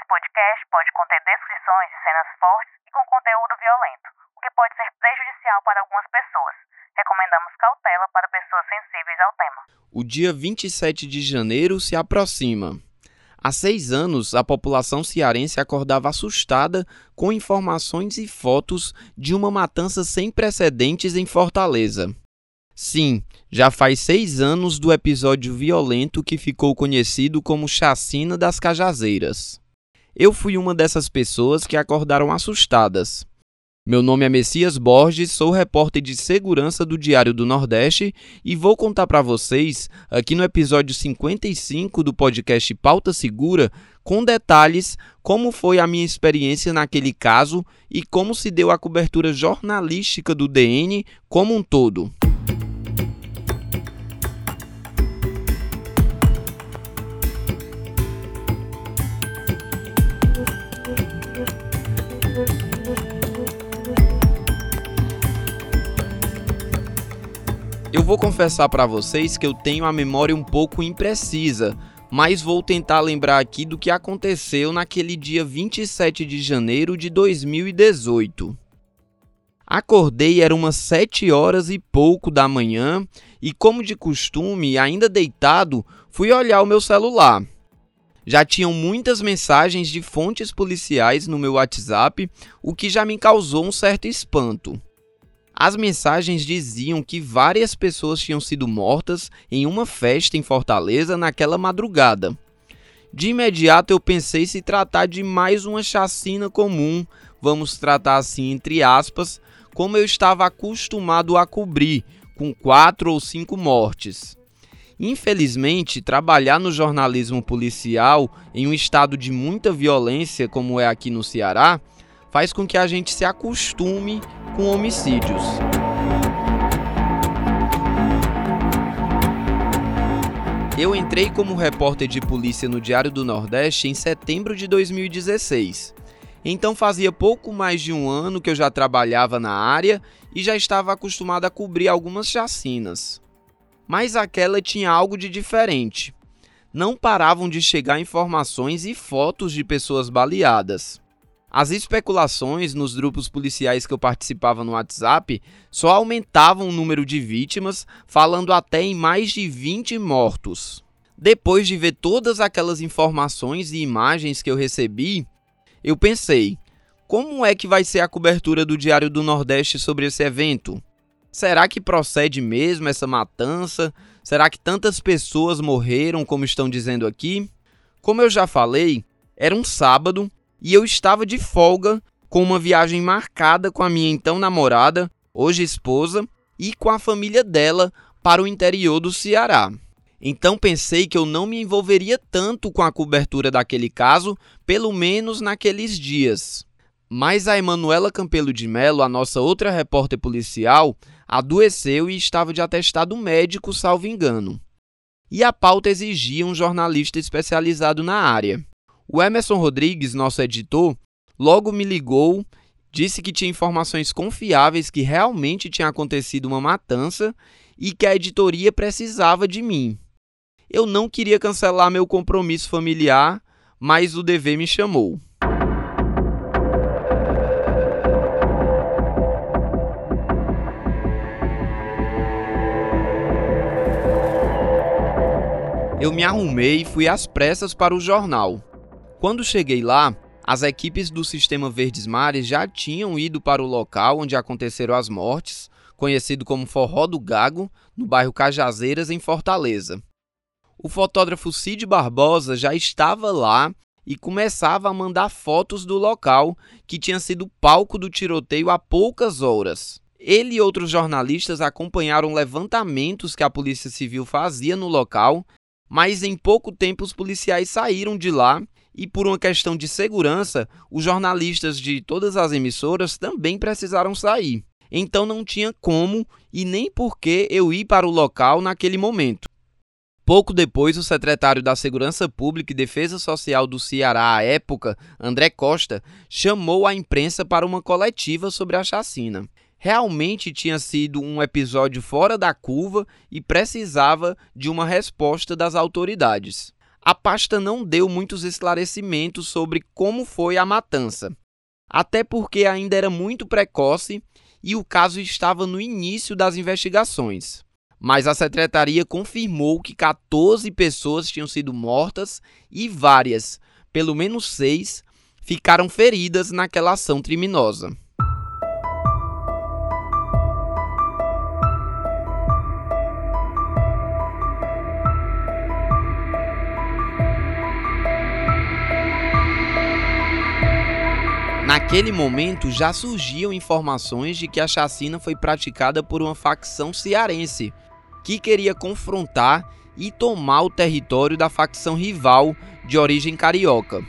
Esse podcast pode conter descrições de cenas fortes e com conteúdo violento, o que pode ser prejudicial para algumas pessoas. Recomendamos cautela para pessoas sensíveis ao tema. O dia 27 de janeiro se aproxima. Há seis anos, a população cearense acordava assustada com informações e fotos de uma matança sem precedentes em Fortaleza. Sim, já faz seis anos do episódio violento que ficou conhecido como Chacina das Cajazeiras. Eu fui uma dessas pessoas que acordaram assustadas. Meu nome é Messias Borges, sou repórter de segurança do Diário do Nordeste e vou contar para vocês, aqui no episódio 55 do podcast Pauta Segura, com detalhes como foi a minha experiência naquele caso e como se deu a cobertura jornalística do DN como um todo. Vou confessar para vocês que eu tenho a memória um pouco imprecisa, mas vou tentar lembrar aqui do que aconteceu naquele dia 27 de janeiro de 2018. Acordei, era umas 7 horas e pouco da manhã, e como de costume, ainda deitado, fui olhar o meu celular. Já tinham muitas mensagens de fontes policiais no meu WhatsApp, o que já me causou um certo espanto. As mensagens diziam que várias pessoas tinham sido mortas em uma festa em Fortaleza naquela madrugada. De imediato eu pensei se tratar de mais uma chacina comum, vamos tratar assim entre aspas, como eu estava acostumado a cobrir, com quatro ou cinco mortes. Infelizmente, trabalhar no jornalismo policial em um estado de muita violência como é aqui no Ceará faz com que a gente se acostume com homicídios. Eu entrei como repórter de polícia no Diário do Nordeste em setembro de 2016. Então fazia pouco mais de um ano que eu já trabalhava na área e já estava acostumado a cobrir algumas chacinas. Mas aquela tinha algo de diferente. Não paravam de chegar informações e fotos de pessoas baleadas. As especulações nos grupos policiais que eu participava no WhatsApp só aumentavam o número de vítimas, falando até em mais de 20 mortos. Depois de ver todas aquelas informações e imagens que eu recebi, eu pensei: como é que vai ser a cobertura do Diário do Nordeste sobre esse evento? Será que procede mesmo essa matança? Será que tantas pessoas morreram como estão dizendo aqui? Como eu já falei, era um sábado e eu estava de folga com uma viagem marcada com a minha então namorada, hoje esposa, e com a família dela para o interior do Ceará. Então pensei que eu não me envolveria tanto com a cobertura daquele caso, pelo menos naqueles dias. Mas a Emanuela Campelo de Melo, a nossa outra repórter policial, adoeceu e estava de atestado médico, salvo engano. E a pauta exigia um jornalista especializado na área. O Emerson Rodrigues, nosso editor, logo me ligou, disse que tinha informações confiáveis que realmente tinha acontecido uma matança e que a editoria precisava de mim. Eu não queria cancelar meu compromisso familiar, mas o dever me chamou. Eu me arrumei e fui às pressas para o jornal. Quando cheguei lá, as equipes do Sistema Verdes Mares já tinham ido para o local onde aconteceram as mortes, conhecido como Forró do Gago, no bairro Cajazeiras, em Fortaleza. O fotógrafo Cid Barbosa já estava lá e começava a mandar fotos do local, que tinha sido palco do tiroteio há poucas horas. Ele e outros jornalistas acompanharam levantamentos que a Polícia Civil fazia no local, mas em pouco tempo os policiais saíram de lá e por uma questão de segurança, os jornalistas de todas as emissoras também precisaram sair. Então não tinha como e nem por que eu ir para o local naquele momento. Pouco depois, o secretário da Segurança Pública e Defesa Social do Ceará à época, André Costa, chamou a imprensa para uma coletiva sobre a chacina. Realmente tinha sido um episódio fora da curva e precisava de uma resposta das autoridades. A pasta não deu muitos esclarecimentos sobre como foi a matança, até porque ainda era muito precoce e o caso estava no início das investigações. Mas a secretaria confirmou que 14 pessoas tinham sido mortas e várias, pelo menos seis, ficaram feridas naquela ação criminosa. Naquele momento já surgiam informações de que a chacina foi praticada por uma facção cearense que queria confrontar e tomar o território da facção rival de origem carioca.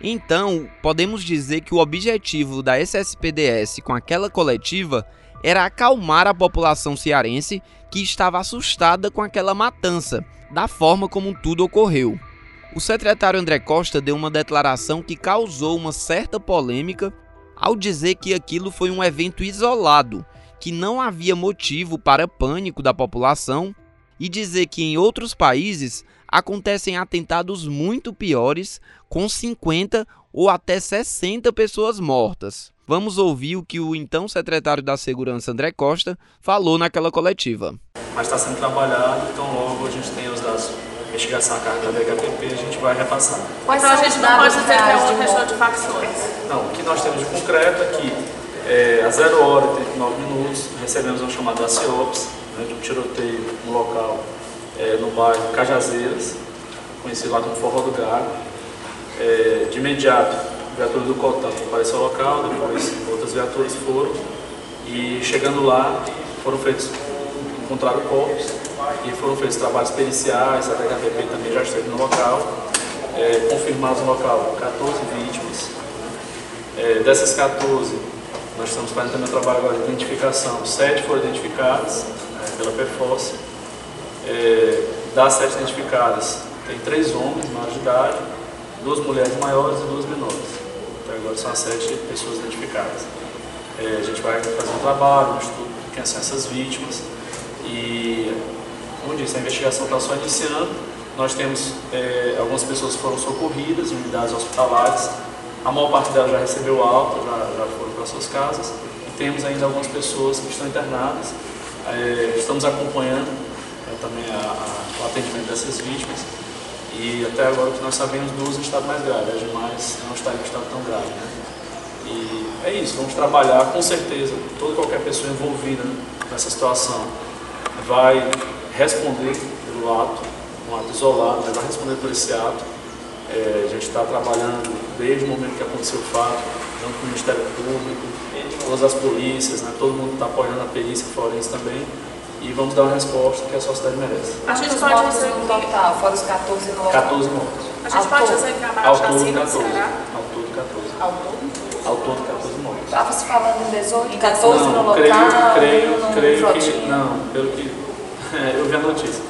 Então, podemos dizer que o objetivo da SSPDS com aquela coletiva era acalmar a população cearense que estava assustada com aquela matança, da forma como tudo ocorreu. O secretário André Costa deu uma declaração que causou uma certa polêmica ao dizer que aquilo foi um evento isolado, que não havia motivo para pânico da população, e dizer que em outros países acontecem atentados muito piores, com 50 ou até 60 pessoas mortas. Vamos ouvir o que o então secretário da Segurança André Costa falou naquela coletiva. Mas está sendo trabalhado, então logo a gente tem os dados investigação a carga da DHPP, a gente vai repassar. Quais então a gente não pode dizer que é uma questão de facções. Não, o que nós temos de concreto é que é, a 0 hora e 39 minutos recebemos uma chamada da CIOPS, né, de um tiroteio no local, é, no bairro Cajazeiras, conhecido lá como Forró do Gago. É, de imediato, a viatura do COTAM apareceu ao local, depois outras viaturas foram, e chegando lá, foram feitos, encontraram corpos, e foram feitos trabalhos periciais, a DHPP também já esteve no local, é, confirmados no local 14 vítimas. É, dessas 14, nós estamos fazendo também o trabalho agora de identificação, 7 foram identificadas é, pela PFOS. É, das 7 identificadas, tem 3 homens maiores de idade, duas mulheres maiores e duas menores. Então agora são as 7 pessoas identificadas. É, a gente vai fazer um trabalho, um estudo de quem são essas vítimas e como disse, a investigação está só iniciando. Nós temos é, algumas pessoas que foram socorridas em unidades hospitalares. A maior parte delas já recebeu alta, já, já foram para suas casas. E temos ainda algumas pessoas que estão internadas. É, estamos acompanhando é, também a, a, o atendimento dessas vítimas. E até agora o que nós sabemos, duas em estado mais grave, as demais não estão em estado tão grave. Né? E é isso, vamos trabalhar com certeza, toda qualquer pessoa envolvida nessa situação vai responder pelo ato, um ato isolado, mas vai responder por esse ato. É, a gente está trabalhando desde o momento que aconteceu o fato, junto com o Ministério Público, todas as polícias, né, todo mundo está apoiando a perícia forense também e vamos dar uma resposta que a sociedade merece. A gente pode dizer no total, fora os 14 mortos? 14 mortos. A gente pode dizer que a maior chacina do Ceará? Ao todo 14. Ao todo? Ao todo 14 mortos. Estava se falando em 18, 14 não, no local? Creio, creio, creio que, não, pelo que é, eu vi a notícia.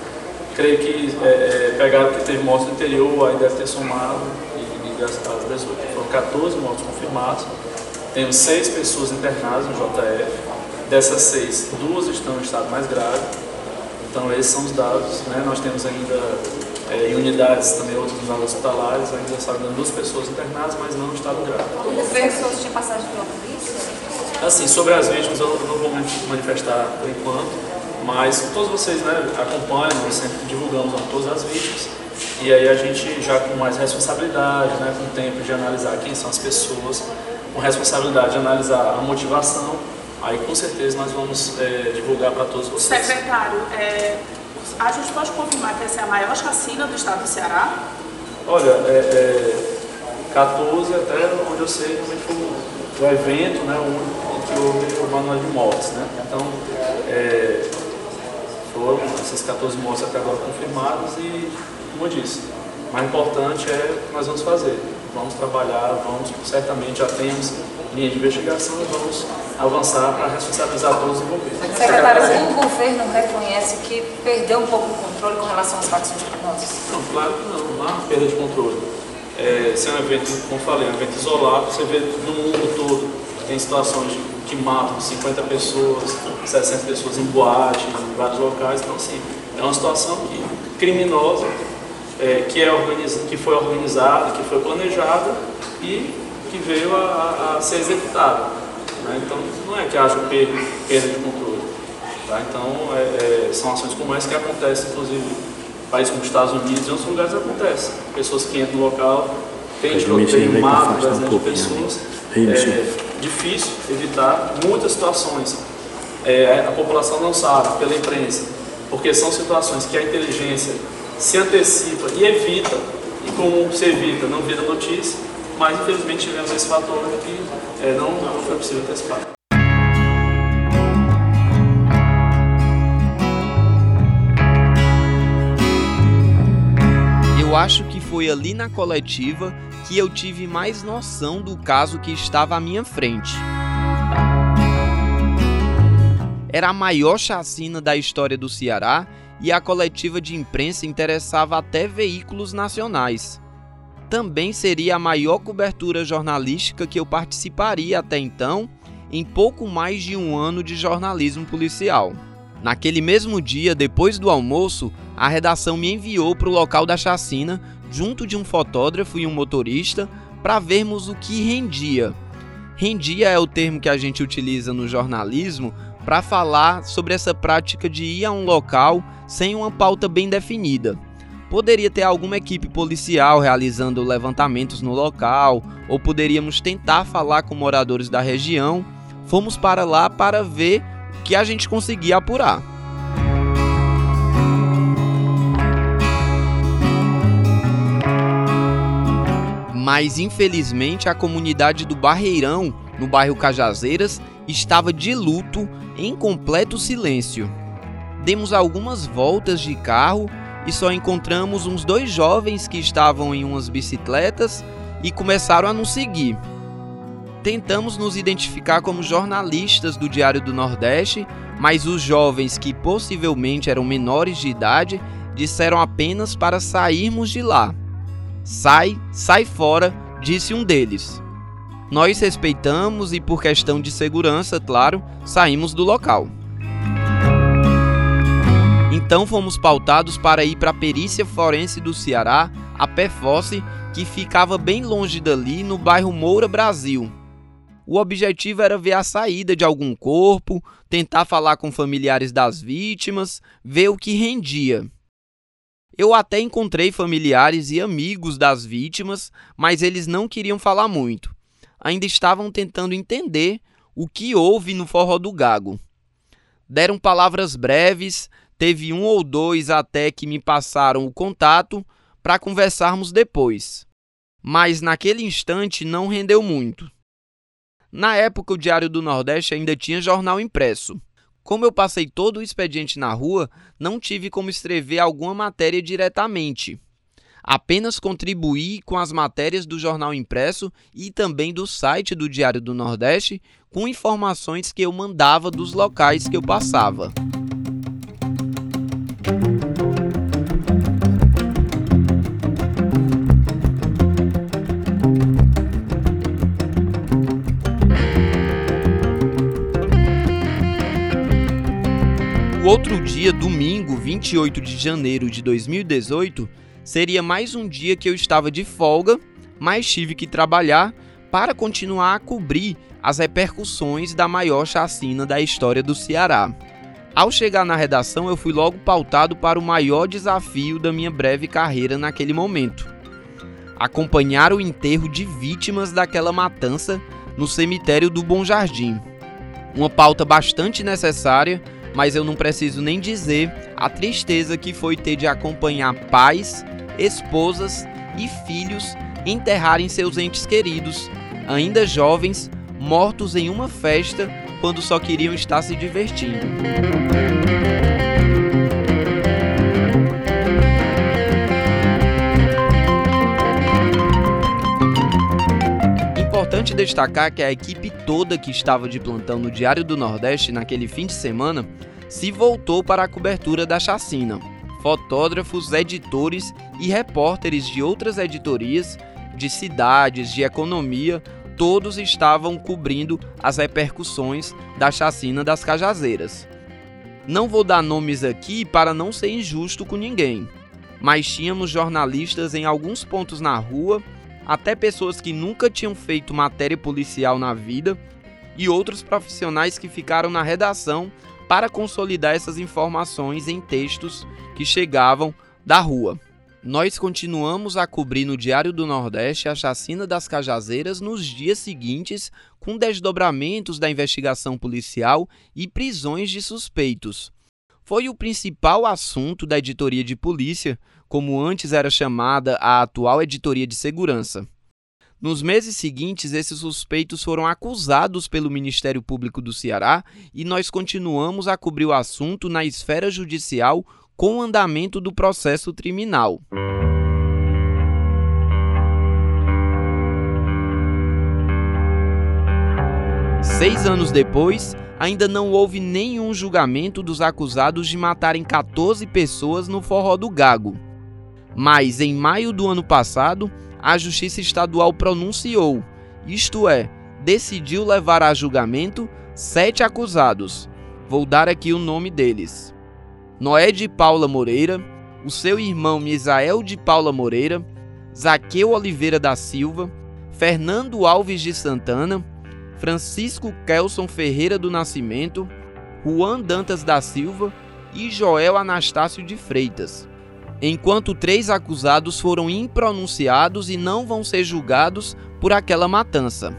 Creio que é, é, pegaram que teve mortes no interior, aí deve ter somado e, e gastado 18. Foram 14 mortes confirmadas. Temos seis pessoas internadas no JF. Dessas seis, duas estão em estado mais grave. Então esses são os dados. Né? Nós temos ainda é, em unidades também outras unidades hospitalares, ainda sabem duas pessoas internadas, mas não em estado grave. As pessoas tinham passagem pela polícia? Assim, sobre as vítimas eu não vou manifestar por enquanto mas todos vocês né, acompanham, nós sempre divulgamos a todas as vítimas. E aí a gente já com mais responsabilidade, né, com tempo de analisar quem são as pessoas, com responsabilidade de analisar a motivação, aí com certeza nós vamos é, divulgar para todos vocês. Secretário, é, a gente pode confirmar que essa é a maior chacina do estado do Ceará? Olha, é, é 14 até onde eu sei realmente foi o, evento, né, o único que houve o manual de mortes. Né? Então, é, foram essas 14 mortes até agora confirmadas e, como eu disse, o mais importante é o que nós vamos fazer. Vamos trabalhar, vamos, certamente já temos linha de investigação e vamos avançar para responsabilizar todos os envolvidos. Secretário, o governo reconhece que perdeu um pouco o controle com relação às facções criminosas? Não, claro que não, não há perda de controle. É, se é um evento, como falei, um evento isolado, você vê no mundo todo tem situações que matam 50 pessoas, 60 pessoas em boate, em vários locais. Então, assim, é uma situação que, criminosa é, que, é organiz, que foi organizada, que foi planejada e que veio a, a, ser executada. Né? Então, não é que haja perda, perda de controle. Tá? Então, é, é, são ações como essa que acontecem, inclusive, países como os Estados Unidos e outros lugares acontecem. Pessoas que entram no local, tiroteio, matam dezenas de pessoas. É difícil evitar muitas situações. É, a população não sabe, pela imprensa, porque são situações que a inteligência se antecipa e evita, e como se evita, não vira notícia, mas infelizmente tivemos esse fator que é, não, não foi possível antecipar. Eu acho que foi ali na coletiva que eu tive mais noção do caso que estava à minha frente. Era a maior chacina da história do Ceará e a coletiva de imprensa interessava até veículos nacionais. Também seria a maior cobertura jornalística que eu participaria até então em pouco mais de um ano de jornalismo policial. Naquele mesmo dia, depois do almoço, a redação me enviou para o local da chacina, junto de um fotógrafo e um motorista, para vermos o que rendia. Rendia é o termo que a gente utiliza no jornalismo para falar sobre essa prática de ir a um local sem uma pauta bem definida. Poderia ter alguma equipe policial realizando levantamentos no local, ou poderíamos tentar falar com moradores da região. Fomos para lá para ver que a gente conseguia apurar. Mas infelizmente a comunidade do Barreirão, no bairro Cajazeiras, estava de luto em completo silêncio. Demos algumas voltas de carro e só encontramos uns dois jovens que estavam em umas bicicletas e começaram a nos seguir. Tentamos nos identificar como jornalistas do Diário do Nordeste, mas os jovens, que possivelmente eram menores de idade, disseram apenas para sairmos de lá. Sai, sai fora, disse um deles. Nós respeitamos e, por questão de segurança, claro, saímos do local. Então fomos pautados para ir para a perícia forense do Ceará, a PEFOSSE, que ficava bem longe dali, no bairro Moura Brasil. O objetivo era ver a saída de algum corpo, tentar falar com familiares das vítimas, ver o que rendia. Eu até encontrei familiares e amigos das vítimas, mas eles não queriam falar muito. Ainda estavam tentando entender o que houve no Forró do Gago. Deram palavras breves, teve um ou dois até que me passaram o contato para conversarmos depois. Mas naquele instante não rendeu muito. Na época, o Diário do Nordeste ainda tinha jornal impresso. Como eu passei todo o expediente na rua, não tive como escrever alguma matéria diretamente. Apenas contribuí com as matérias do jornal impresso e também do site do Diário do Nordeste com informações que eu mandava dos locais que eu passava. Dia, domingo, 28 de janeiro de 2018, seria mais um dia que eu estava de folga, mas tive que trabalhar para continuar a cobrir as repercussões da maior chacina da história do Ceará. Ao chegar na redação, eu fui logo pautado para o maior desafio da minha breve carreira naquele momento: acompanhar o enterro de vítimas daquela matança no cemitério do Bom Jardim. Uma pauta bastante necessária mas eu não preciso nem dizer a tristeza que foi ter de acompanhar pais, esposas e filhos enterrarem seus entes queridos, ainda jovens, mortos em uma festa quando só queriam estar se divertindo. Importante destacar que a equipe toda que estava de plantão no Diário do Nordeste naquele fim de semana se voltou para a cobertura da chacina. Fotógrafos, editores e repórteres de outras editorias, de cidades, de economia, todos estavam cobrindo as repercussões da chacina das Cajazeiras. Não vou dar nomes aqui para não ser injusto com ninguém, mas tínhamos jornalistas em alguns pontos na rua, até pessoas que nunca tinham feito matéria policial na vida e outros profissionais que ficaram na redação para consolidar essas informações em textos que chegavam da rua. Nós continuamos a cobrir no Diário do Nordeste a chacina das Cajazeiras nos dias seguintes, com desdobramentos da investigação policial e prisões de suspeitos. Foi o principal assunto da editoria de polícia, como antes era chamada a atual editoria de segurança. Nos meses seguintes, esses suspeitos foram acusados pelo Ministério Público do Ceará e nós continuamos a cobrir o assunto na esfera judicial com o andamento do processo criminal. Seis anos depois, ainda não houve nenhum julgamento dos acusados de matarem 14 pessoas no Forró do Gago. Mas, em maio do ano passado, a Justiça Estadual pronunciou, isto é, decidiu levar a julgamento sete acusados. Vou dar aqui o nome deles. Noé de Paula Moreira, o seu irmão Misael de Paula Moreira, Zaqueu Oliveira da Silva, Fernando Alves de Santana, Francisco Kelson Ferreira do Nascimento, Juan Dantas da Silva e Joel Anastácio de Freitas. Enquanto três acusados foram impronunciados e não vão ser julgados por aquela matança.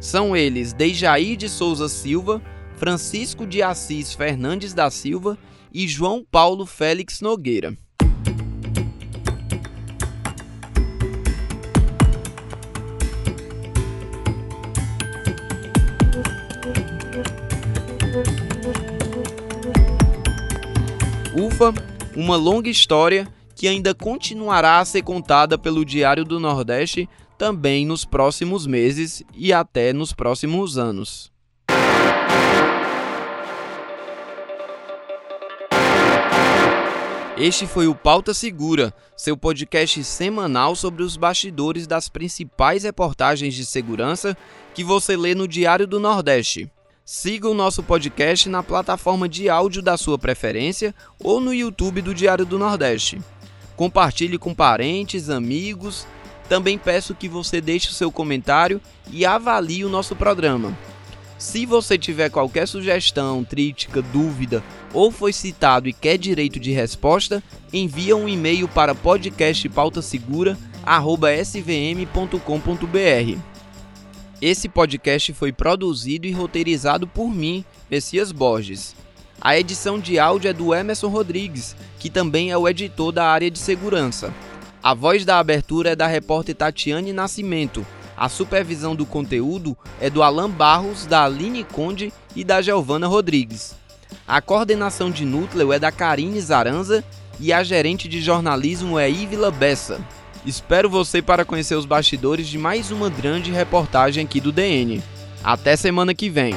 São eles Dejaí de Souza Silva, Francisco de Assis Fernandes da Silva e João Paulo Félix Nogueira. Ufa, uma longa história que ainda continuará a ser contada pelo Diário do Nordeste também nos próximos meses e até nos próximos anos. Este foi o Pauta Segura, seu podcast semanal sobre os bastidores das principais reportagens de segurança que você lê no Diário do Nordeste. Siga o nosso podcast na plataforma de áudio da sua preferência ou no YouTube do Diário do Nordeste. Compartilhe com parentes, amigos. Também peço que você deixe o seu comentário e avalie o nosso programa. Se você tiver qualquer sugestão, crítica, dúvida ou foi citado e quer direito de resposta, envia um e-mail para podcastpautasegura@svm.com.br. Esse podcast foi produzido e roteirizado por mim, Messias Borges. A edição de áudio é do Emerson Rodrigues, que também é o editor da área de segurança. A voz da abertura é da repórter Tatiane Nascimento a supervisão do conteúdo é do Alan Barros, da Aline Conde e da Giovana Rodrigues. A coordenação de núcleo é da Karine Zaranza e a gerente de jornalismo é Ivila Bessa. Espero você para conhecer os bastidores de mais uma grande reportagem aqui do DN. Até semana que vem.